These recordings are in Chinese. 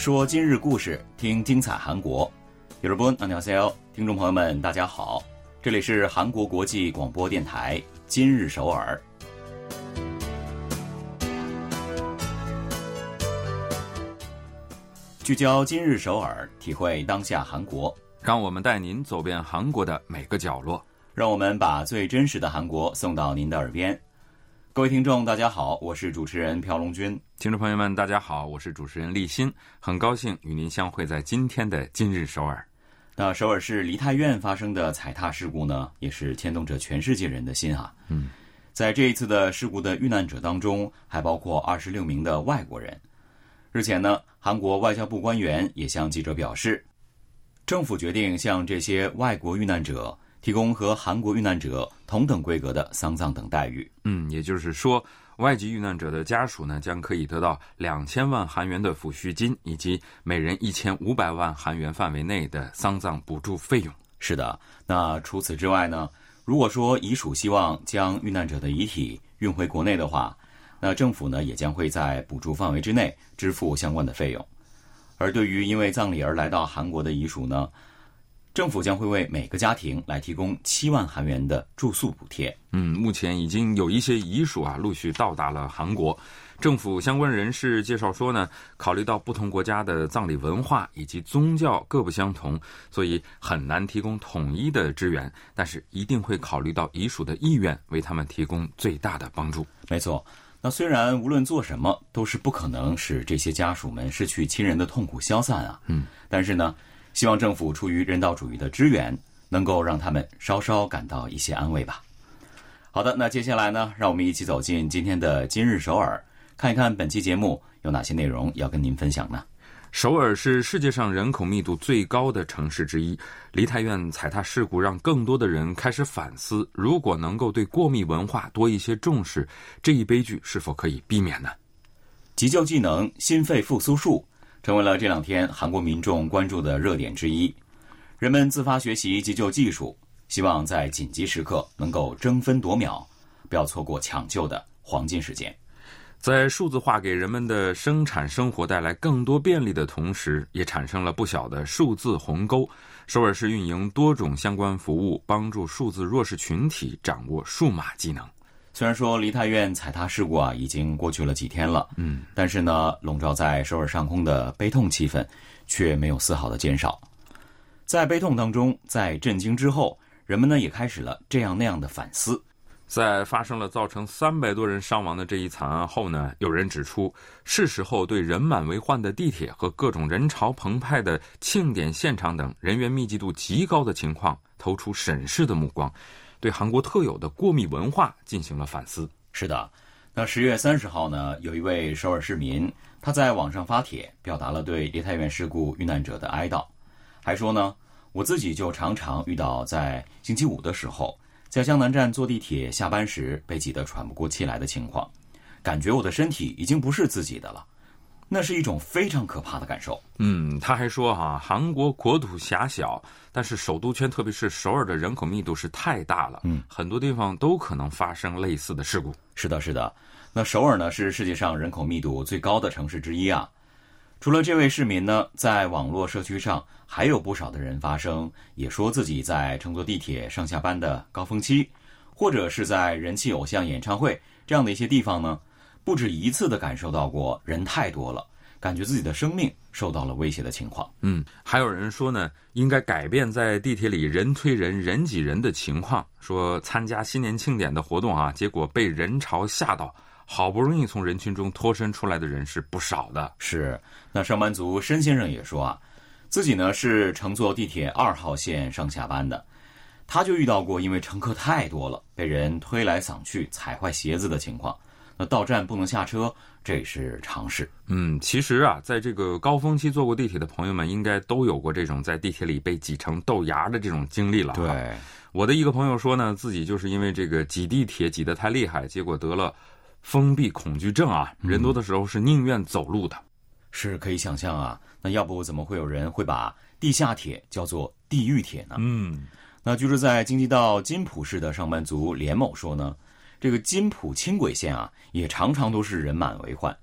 说今日故事，听精彩韩国。여러분，안녕하세 요， 听众朋友们，大家好，这里是韩国国际广播电台今日首尔。聚焦今日首尔，体会当下韩国，让我们带您走遍韩国的每个角落，让我们把最真实的韩国送到您的耳边。 各位听众，大家好，我是主持人朴龙军。听众朋友们，大家好，我是主持人立新，很高兴与您相会在今天的今日首尔。那首尔市梨泰院发生的踩踏事故呢，也是牵动着全世界人的心啊。嗯，在这一次的事故的遇难者当中，还包括二十六名的外国人。日前呢，韩国外交部官员也向记者表示，政府决定向这些外国遇难者。提供和韩国遇难者同等规格的丧葬等待遇。嗯，也就是说，外籍遇难者的家属呢，将可以得到两千万韩元的抚恤金，以及每人一千五百万韩元范围内的丧葬补助费用。是的，那除此之外呢？如果说遗属希望将遇难者的遗体运回国内的话，那政府呢也将会在补助范围之内支付相关的费用。而对于因为葬礼而来到韩国的遗属呢？政府将会为每个家庭来提供七万韩元的住宿补贴。嗯，目前已经有一些遗属啊陆续到达了韩国。政府相关人士介绍说呢，考虑到不同国家的葬礼文化以及宗教各不相同，所以很难提供统一的支援。但是一定会考虑到遗属的意愿，为他们提供最大的帮助。没错，那虽然无论做什么都是不可能使这些家属们失去亲人的痛苦消散啊。嗯，但是呢。希望政府出于人道主义的支援，能够让他们稍稍感到一些安慰吧。好的，那接下来呢，让我们一起走进今天的今日首尔，看一看本期节目有哪些内容要跟您分享呢？首尔是世界上人口密度最高的城市之一，梨泰院踩踏事故让更多的人开始反思：如果能够对过密文化多一些重视，这一悲剧是否可以避免呢？急救技能心肺复苏术。成为了这两天韩国民众关注的热点之一。人们自发学习急救技术，希望在紧急时刻能够争分夺秒，不要错过抢救的黄金时间。在数字化给人们的生产生活带来更多便利的同时，也产生了不小的数字鸿沟。首尔市运营多种相关服务，帮助数字弱势群体掌握数码技能。虽然说梨泰院踩踏事故啊已经过去了几天了，嗯，但是呢，笼罩在首尔上空的悲痛气氛却没有丝毫的减少。在悲痛当中，在震惊之后，人们呢也开始了这样那样的反思。在发生了造成三百多人伤亡的这一惨案后呢，有人指出，是时候对人满为患的地铁和各种人潮澎湃的庆典现场等人员密集度极高的情况投出审视的目光。对韩国特有的过密文化进行了反思。是的，那十月三十号呢，有一位首尔市民，他在网上发帖，表达了对梨泰院事故遇难者的哀悼，还说呢，我自己就常常遇到在星期五的时候，在江南站坐地铁下班时被挤得喘不过气来的情况，感觉我的身体已经不是自己的了。那是一种非常可怕的感受。嗯，他还说哈，韩国国土狭小，但是首都圈，特别是首尔的人口密度是太大了。嗯，很多地方都可能发生类似的事故。是的，是的。那首尔呢，是世界上人口密度最高的城市之一啊。除了这位市民呢，在网络社区上还有不少的人发声，也说自己在乘坐地铁上下班的高峰期，或者是在人气偶像演唱会这样的一些地方呢。不止一次的感受到过人太多了，感觉自己的生命受到了威胁的情况。嗯，还有人说呢，应该改变在地铁里人推人、人挤人的情况。说参加新年庆典的活动啊，结果被人潮吓到，好不容易从人群中脱身出来的人是不少的。是，那上班族申先生也说啊，自己呢是乘坐地铁二号线上下班的，他就遇到过因为乘客太多了，被人推来搡去、踩坏鞋子的情况。到站不能下车，这是常事。嗯，其实啊，在这个高峰期坐过地铁的朋友们，应该都有过这种在地铁里被挤成豆芽的这种经历了。对，我的一个朋友说呢，自己就是因为这个挤地铁挤得太厉害，结果得了封闭恐惧症啊，人多的时候是宁愿走路的。是可以想象啊，那要不怎么会有人会把地下铁叫做地狱铁呢？嗯，那居住在京畿道金浦市的上班族连某说呢。这个金浦轻轨线啊，也常常都是人满为患。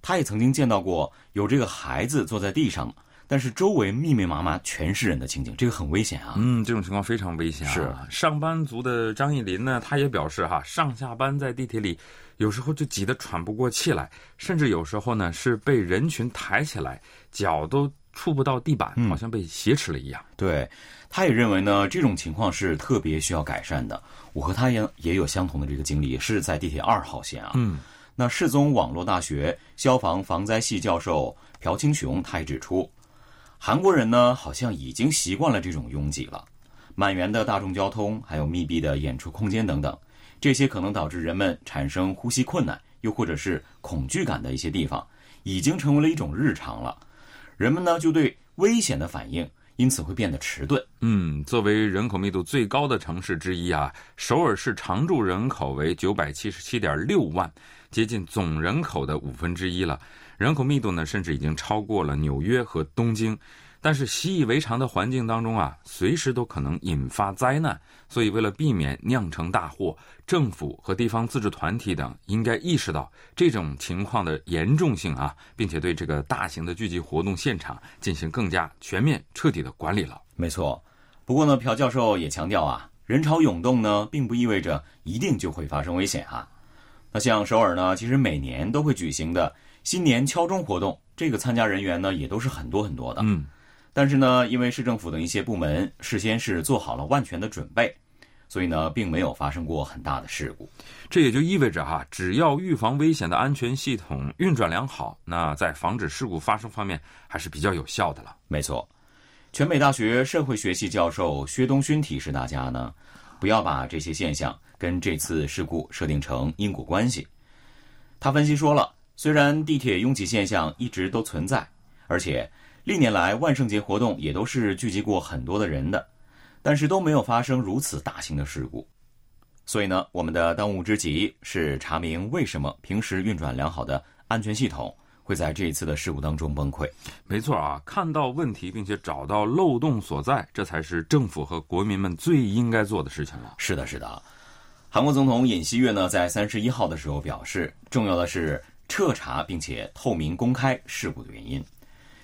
他也曾经见到过有这个孩子坐在地上，但是周围密密麻麻全是人的情景，这个很危险啊。嗯，这种情况非常危险啊。是上班族的张艺林呢，他也表示哈，上下班在地铁里，有时候就挤得喘不过气来，甚至有时候呢是被人群抬起来，脚都触不到地板，好像被挟持了一样。对，他也认为呢，这种情况是特别需要改善的。我和他也也有相同的这个经历，也是在地铁二号线啊。嗯，那世宗网络大学消防防灾系教授朴清雄他也指出，韩国人呢好像已经习惯了这种拥挤了，满员的大众交通，还有密闭的演出空间等等，这些可能导致人们产生呼吸困难，又或者是恐惧感的一些地方，已经成为了一种日常了。人们呢就对危险的反应，因此会变得迟钝。嗯，作为人口密度最高的城市之一啊，首尔市常住人口为九百七十七点六万，接近总人口的五分之一了。人口密度呢，甚至已经超过了纽约和东京。但是习以为常的环境当中啊，随时都可能引发灾难，所以为了避免酿成大祸，政府和地方自治团体等应该意识到这种情况的严重性啊，并且对这个大型的聚集活动现场进行更加全面、彻底的管理了。没错，不过呢，朴教授也强调啊，人潮涌动呢，并不意味着一定就会发生危险啊。那像首尔呢，其实每年都会举行的新年敲钟活动，这个参加人员呢也都是很多很多的。嗯。但是呢，因为市政府的一些部门事先是做好了万全的准备，所以呢，并没有发生过很大的事故。这也就意味着哈，只要预防危险的安全系统运转良好，那在防止事故发生方面还是比较有效的了。没错，全美大学社会学系教授薛东勋提示大家呢，不要把这些现象跟这次事故设定成因果关系。他分析说了，虽然地铁拥挤现象一直都存在，而且。历年来，万圣节活动也都是聚集过很多的人的，但是都没有发生如此大型的事故。所以呢，我们的当务之急是查明为什么平时运转良好的安全系统会在这一次的事故当中崩溃。没错啊，看到问题并且找到漏洞所在，这才是政府和国民们最应该做的事情了。是的，是的。韩国总统尹锡悦呢，在三十一号的时候表示，重要的是彻查并且透明公开事故的原因。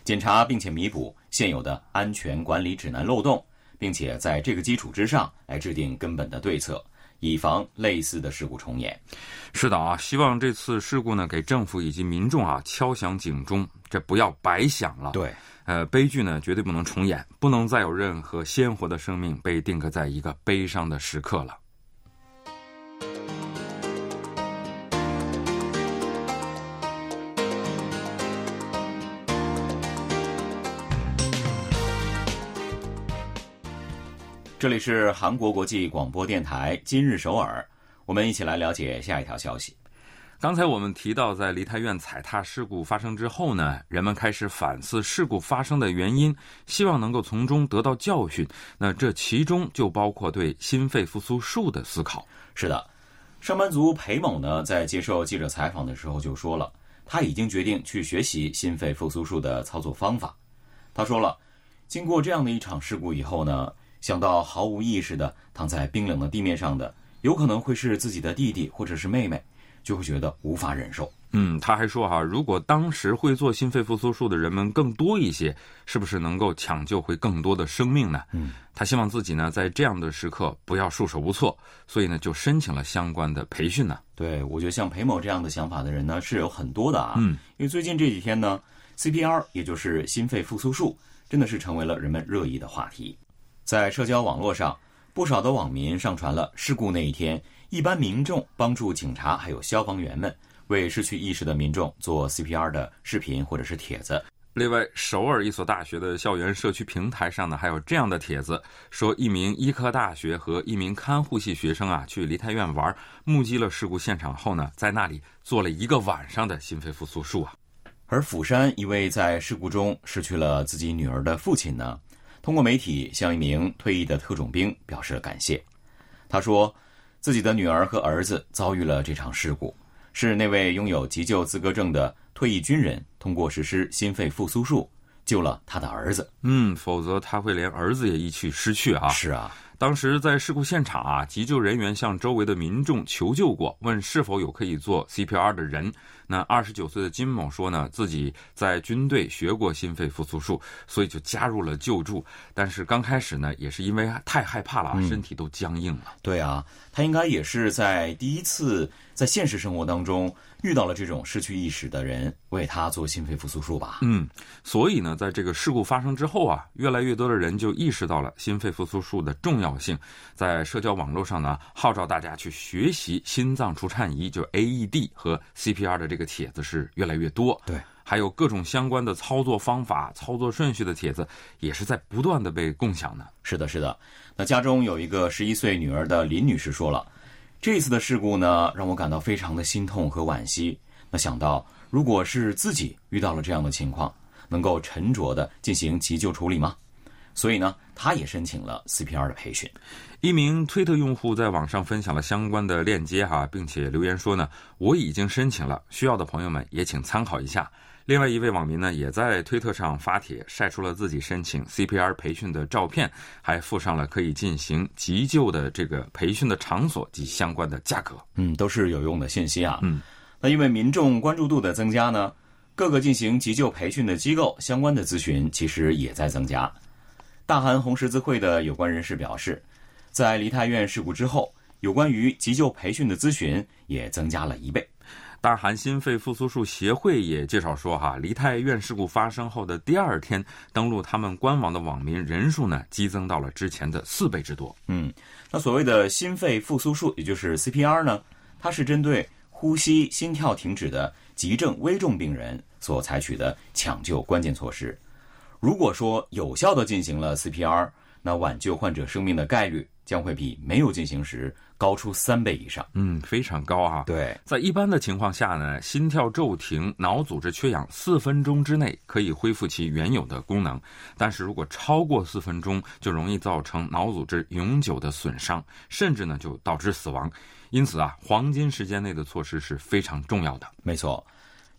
检查并且弥补现有的安全管理指南漏洞，并且在这个基础之上来制定根本的对策，以防类似的事故重演。是的啊，希望这次事故呢，给政府以及民众啊敲响警钟，这不要白响了。对，呃，悲剧呢绝对不能重演，不能再有任何鲜活的生命被定格在一个悲伤的时刻了。这里是韩国国际广播电台今日首尔，我们一起来了解下一条消息。刚才我们提到，在梨泰院踩踏事故发生之后呢，人们开始反思事故发生的原因，希望能够从中得到教训。那这其中就包括对心肺复苏术的思考。是的，上班族裴某呢，在接受记者采访的时候就说了，他已经决定去学习心肺复苏术的操作方法。他说了，经过这样的一场事故以后呢。想到毫无意识的躺在冰冷的地面上的，有可能会是自己的弟弟或者是妹妹，就会觉得无法忍受。嗯，他还说哈，如果当时会做心肺复苏术的人们更多一些，是不是能够抢救回更多的生命呢？嗯，他希望自己呢在这样的时刻不要束手无策，所以呢就申请了相关的培训呢。对，我觉得像裴某这样的想法的人呢是有很多的啊。嗯，因为最近这几天呢，CPR 也就是心肺复苏术，真的是成为了人们热议的话题。在社交网络上，不少的网民上传了事故那一天一般民众帮助警察还有消防员们为失去意识的民众做 CPR 的视频或者是帖子。另外，首尔一所大学的校园社区平台上呢，还有这样的帖子，说一名医科大学和一名看护系学生啊去梨泰院玩，目击了事故现场后呢，在那里做了一个晚上的心肺复苏术啊。而釜山一位在事故中失去了自己女儿的父亲呢？通过媒体向一名退役的特种兵表示了感谢。他说，自己的女儿和儿子遭遇了这场事故，是那位拥有急救资格证的退役军人通过实施心肺复苏术救了他的儿子。嗯，否则他会连儿子也一起失去啊。是啊，当时在事故现场啊，急救人员向周围的民众求救过，问是否有可以做 CPR 的人。那二十九岁的金某说呢，自己在军队学过心肺复苏术，所以就加入了救助。但是刚开始呢，也是因为太害怕了，身体都僵硬了。对啊，他应该也是在第一次在现实生活当中遇到了这种失去意识的人，为他做心肺复苏术吧。嗯，所以呢，在这个事故发生之后啊，越来越多的人就意识到了心肺复苏术的重要性，在社交网络上呢，号召大家去学习心脏除颤仪，就 AED 和 CPR 的这个帖子是越来越多。对，还有各种相关的操作方法、操作顺序的帖子，也是在不断的被共享的。是的，是的。那家中有一个十一岁女儿的林女士说了，这次的事故呢，让我感到非常的心痛和惋惜。那想到，如果是自己遇到了这样的情况，能够沉着的进行急救处理吗？所以呢，他也申请了 CPR 的培训。一名推特用户在网上分享了相关的链接哈，并且留言说呢，我已经申请了，需要的朋友们也请参考一下。另外一位网民呢，也在推特上发帖晒出了自己申请 CPR 培训的照片，还附上了可以进行急救的这个培训的场所及相关的价格。嗯，都是有用的信息啊。嗯，那因为民众关注度的增加呢，各个进行急救培训的机构相关的咨询其实也在增加。大韩红十字会的有关人士表示，在梨泰院事故之后，有关于急救培训的咨询也增加了一倍。大韩心肺复苏术协会也介绍说，哈，梨泰院事故发生后的第二天，登录他们官网的网民人数呢，激增到了之前的四倍之多。嗯，那所谓的心肺复苏术，也就是 CPR 呢，它是针对呼吸、心跳停止的急症危重病人所采取的抢救关键措施。如果说有效的进行了 CPR，那挽救患者生命的概率将会比没有进行时。高出三倍以上，嗯，非常高啊。对，在一般的情况下呢，心跳骤停、脑组织缺氧四分钟之内可以恢复其原有的功能，但是如果超过四分钟，就容易造成脑组织永久的损伤，甚至呢就导致死亡。因此啊，黄金时间内的措施是非常重要的。没错，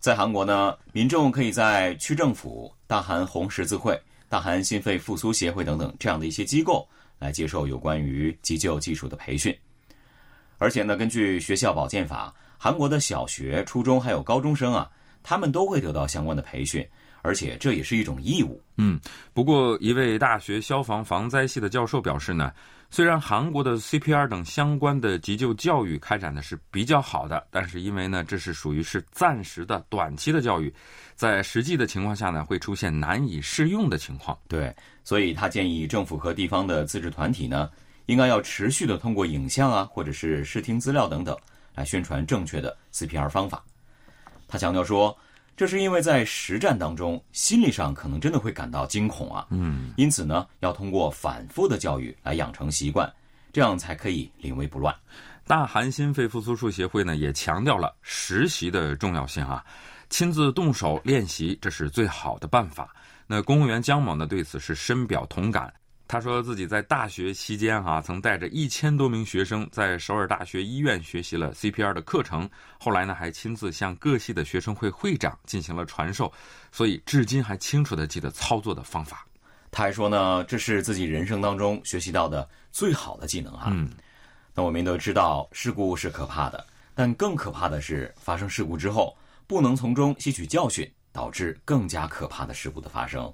在韩国呢，民众可以在区政府、大韩红十字会、大韩心肺复苏协会等等这样的一些机构来接受有关于急救技术的培训。而且呢，根据学校保健法，韩国的小学、初中还有高中生啊，他们都会得到相关的培训，而且这也是一种义务。嗯，不过一位大学消防防灾系的教授表示呢，虽然韩国的 CPR 等相关的急救教育开展的是比较好的，但是因为呢，这是属于是暂时的、短期的教育，在实际的情况下呢，会出现难以适用的情况。对，所以他建议政府和地方的自治团体呢。应该要持续的通过影像啊，或者是视听资料等等，来宣传正确的 CPR 方法。他强调说，这是因为在实战当中，心理上可能真的会感到惊恐啊。嗯，因此呢，要通过反复的教育来养成习惯，这样才可以临危不乱。大韩心肺复苏术协会呢，也强调了实习的重要性啊，亲自动手练习，这是最好的办法。那公务员姜某呢，对此是深表同感。他说自己在大学期间，哈，曾带着一千多名学生在首尔大学医院学习了 CPR 的课程。后来呢，还亲自向各系的学生会会长进行了传授，所以至今还清楚的记得操作的方法。他还说呢，这是自己人生当中学习到的最好的技能啊。嗯，那我们都知道，事故是可怕的，但更可怕的是发生事故之后不能从中吸取教训，导致更加可怕的事故的发生。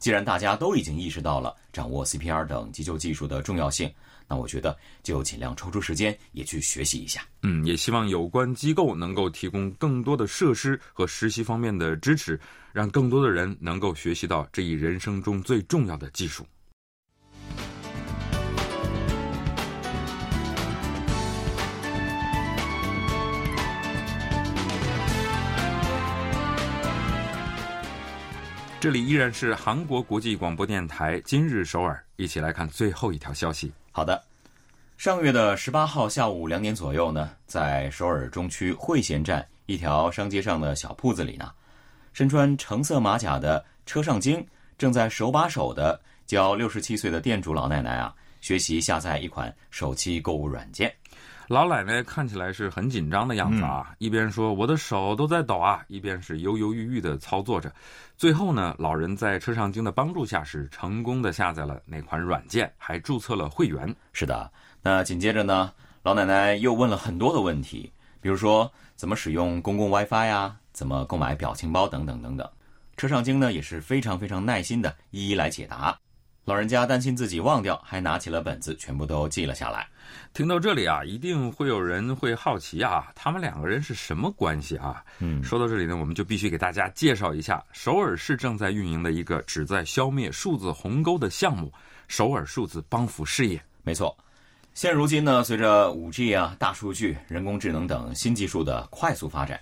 既然大家都已经意识到了掌握 CPR 等急救技术的重要性，那我觉得就尽量抽出时间也去学习一下。嗯，也希望有关机构能够提供更多的设施和实习方面的支持，让更多的人能够学习到这一人生中最重要的技术。这里依然是韩国国际广播电台今日首尔，一起来看最后一条消息。好的，上个月的十八号下午两点左右呢，在首尔中区惠贤站一条商街上的小铺子里呢，身穿橙色马甲的车上京正在手把手的教六十七岁的店主老奶奶啊学习下载一款手机购物软件。老奶奶看起来是很紧张的样子啊，一边说我的手都在抖啊，一边是犹犹豫豫的操作着。最后呢，老人在车上经的帮助下是成功的下载了那款软件，还注册了会员。是的，那紧接着呢，老奶奶又问了很多的问题，比如说怎么使用公共 WiFi 呀，怎么购买表情包等等等等。车上经呢也是非常非常耐心的一一来解答。老人家担心自己忘掉，还拿起了本子，全部都记了下来。听到这里啊，一定会有人会好奇啊，他们两个人是什么关系啊？嗯，说到这里呢，我们就必须给大家介绍一下首尔市正在运营的一个旨在消灭数字鸿沟的项目——首尔数字帮扶事业。没错，现如今呢，随着五 G 啊、大数据、人工智能等新技术的快速发展，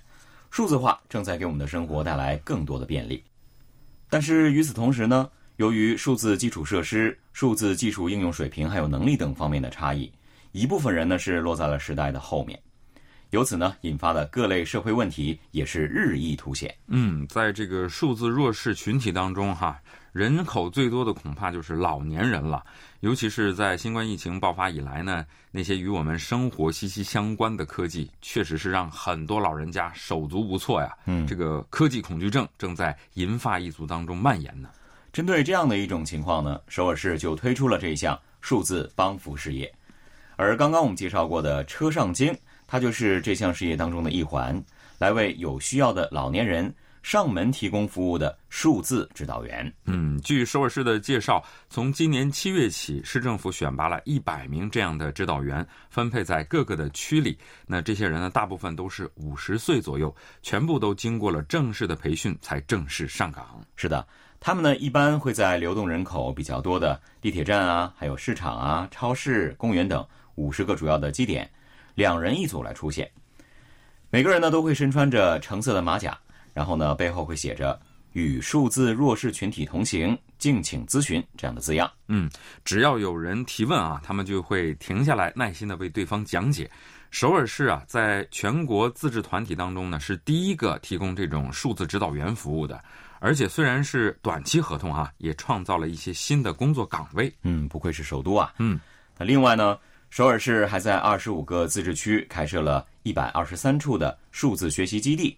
数字化正在给我们的生活带来更多的便利。但是与此同时呢？由于数字基础设施、数字技术应用水平还有能力等方面的差异，一部分人呢是落在了时代的后面，由此呢引发的各类社会问题也是日益凸显。嗯，在这个数字弱势群体当中，哈，人口最多的恐怕就是老年人了。尤其是在新冠疫情爆发以来呢，那些与我们生活息息相关的科技，确实是让很多老人家手足无措呀。嗯，这个科技恐惧症正在银发一族当中蔓延呢。针对这样的一种情况呢，首尔市就推出了这一项数字帮扶事业。而刚刚我们介绍过的车上经，它就是这项事业当中的一环，来为有需要的老年人上门提供服务的数字指导员。嗯，据首尔市的介绍，从今年七月起，市政府选拔了一百名这样的指导员，分配在各个的区里。那这些人呢，大部分都是五十岁左右，全部都经过了正式的培训才正式上岗。是的。他们呢，一般会在流动人口比较多的地铁站啊，还有市场啊、超市、公园等五十个主要的基点，两人一组来出现。每个人呢都会身穿着橙色的马甲，然后呢背后会写着“与数字弱势群体同行，敬请咨询”这样的字样。嗯，只要有人提问啊，他们就会停下来，耐心的为对方讲解。首尔市啊，在全国自治团体当中呢，是第一个提供这种数字指导员服务的。而且虽然是短期合同啊，也创造了一些新的工作岗位。嗯，不愧是首都啊。嗯，那另外呢，首尔市还在二十五个自治区开设了一百二十三处的数字学习基地，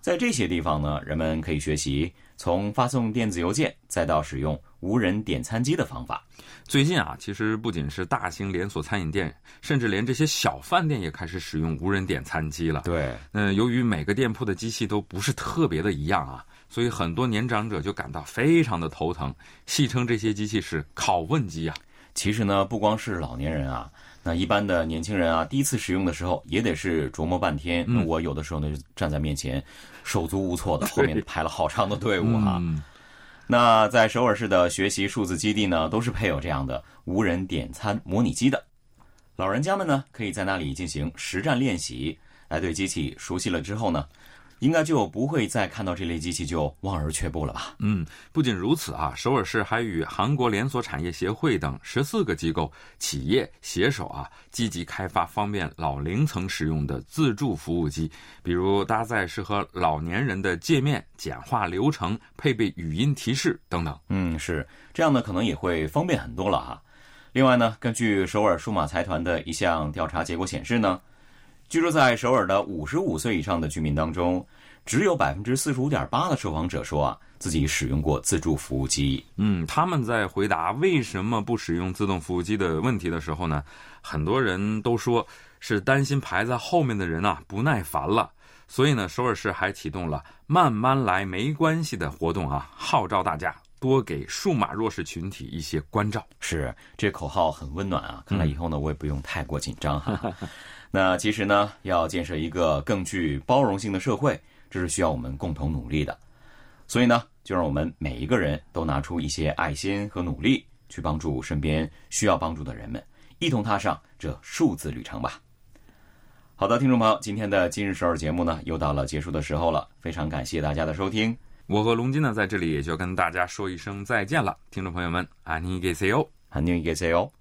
在这些地方呢，人们可以学习从发送电子邮件再到使用无人点餐机的方法。最近啊，其实不仅是大型连锁餐饮店，甚至连这些小饭店也开始使用无人点餐机了。对，嗯，由于每个店铺的机器都不是特别的一样啊。所以很多年长者就感到非常的头疼，戏称这些机器是拷问机啊。其实呢，不光是老年人啊，那一般的年轻人啊，第一次使用的时候也得是琢磨半天。我有的时候呢，就站在面前，手足无措的，后面排了好长的队伍哈。那在首尔市的学习数字基地呢，都是配有这样的无人点餐模拟机的，老人家们呢，可以在那里进行实战练习，来对机器熟悉了之后呢。应该就不会再看到这类机器就望而却步了吧？嗯，不仅如此啊，首尔市还与韩国连锁产业协会等十四个机构企业携手啊，积极开发方便老龄层使用的自助服务机，比如搭载适合老年人的界面，简化流程，配备语音提示等等。嗯，是这样呢，可能也会方便很多了哈。另外呢，根据首尔数码财团的一项调查结果显示呢。居住在首尔的五十五岁以上的居民当中，只有百分之四十五点八的受访者说啊，自己使用过自助服务机。嗯，他们在回答为什么不使用自动服务机的问题的时候呢，很多人都说是担心排在后面的人啊不耐烦了。所以呢，首尔市还启动了“慢慢来没关系”的活动啊，号召大家多给数码弱势群体一些关照。是，这口号很温暖啊！看来以后呢，我也不用太过紧张哈。那其实呢，要建设一个更具包容性的社会，这是需要我们共同努力的。所以呢，就让我们每一个人都拿出一些爱心和努力，去帮助身边需要帮助的人们，一同踏上这数字旅程吧。好的，听众朋友，今天的今日首尔节目呢，又到了结束的时候了。非常感谢大家的收听，我和龙金呢，在这里也就跟大家说一声再见了。听众朋友们，안녕히계세 요， 안녕히계세 요。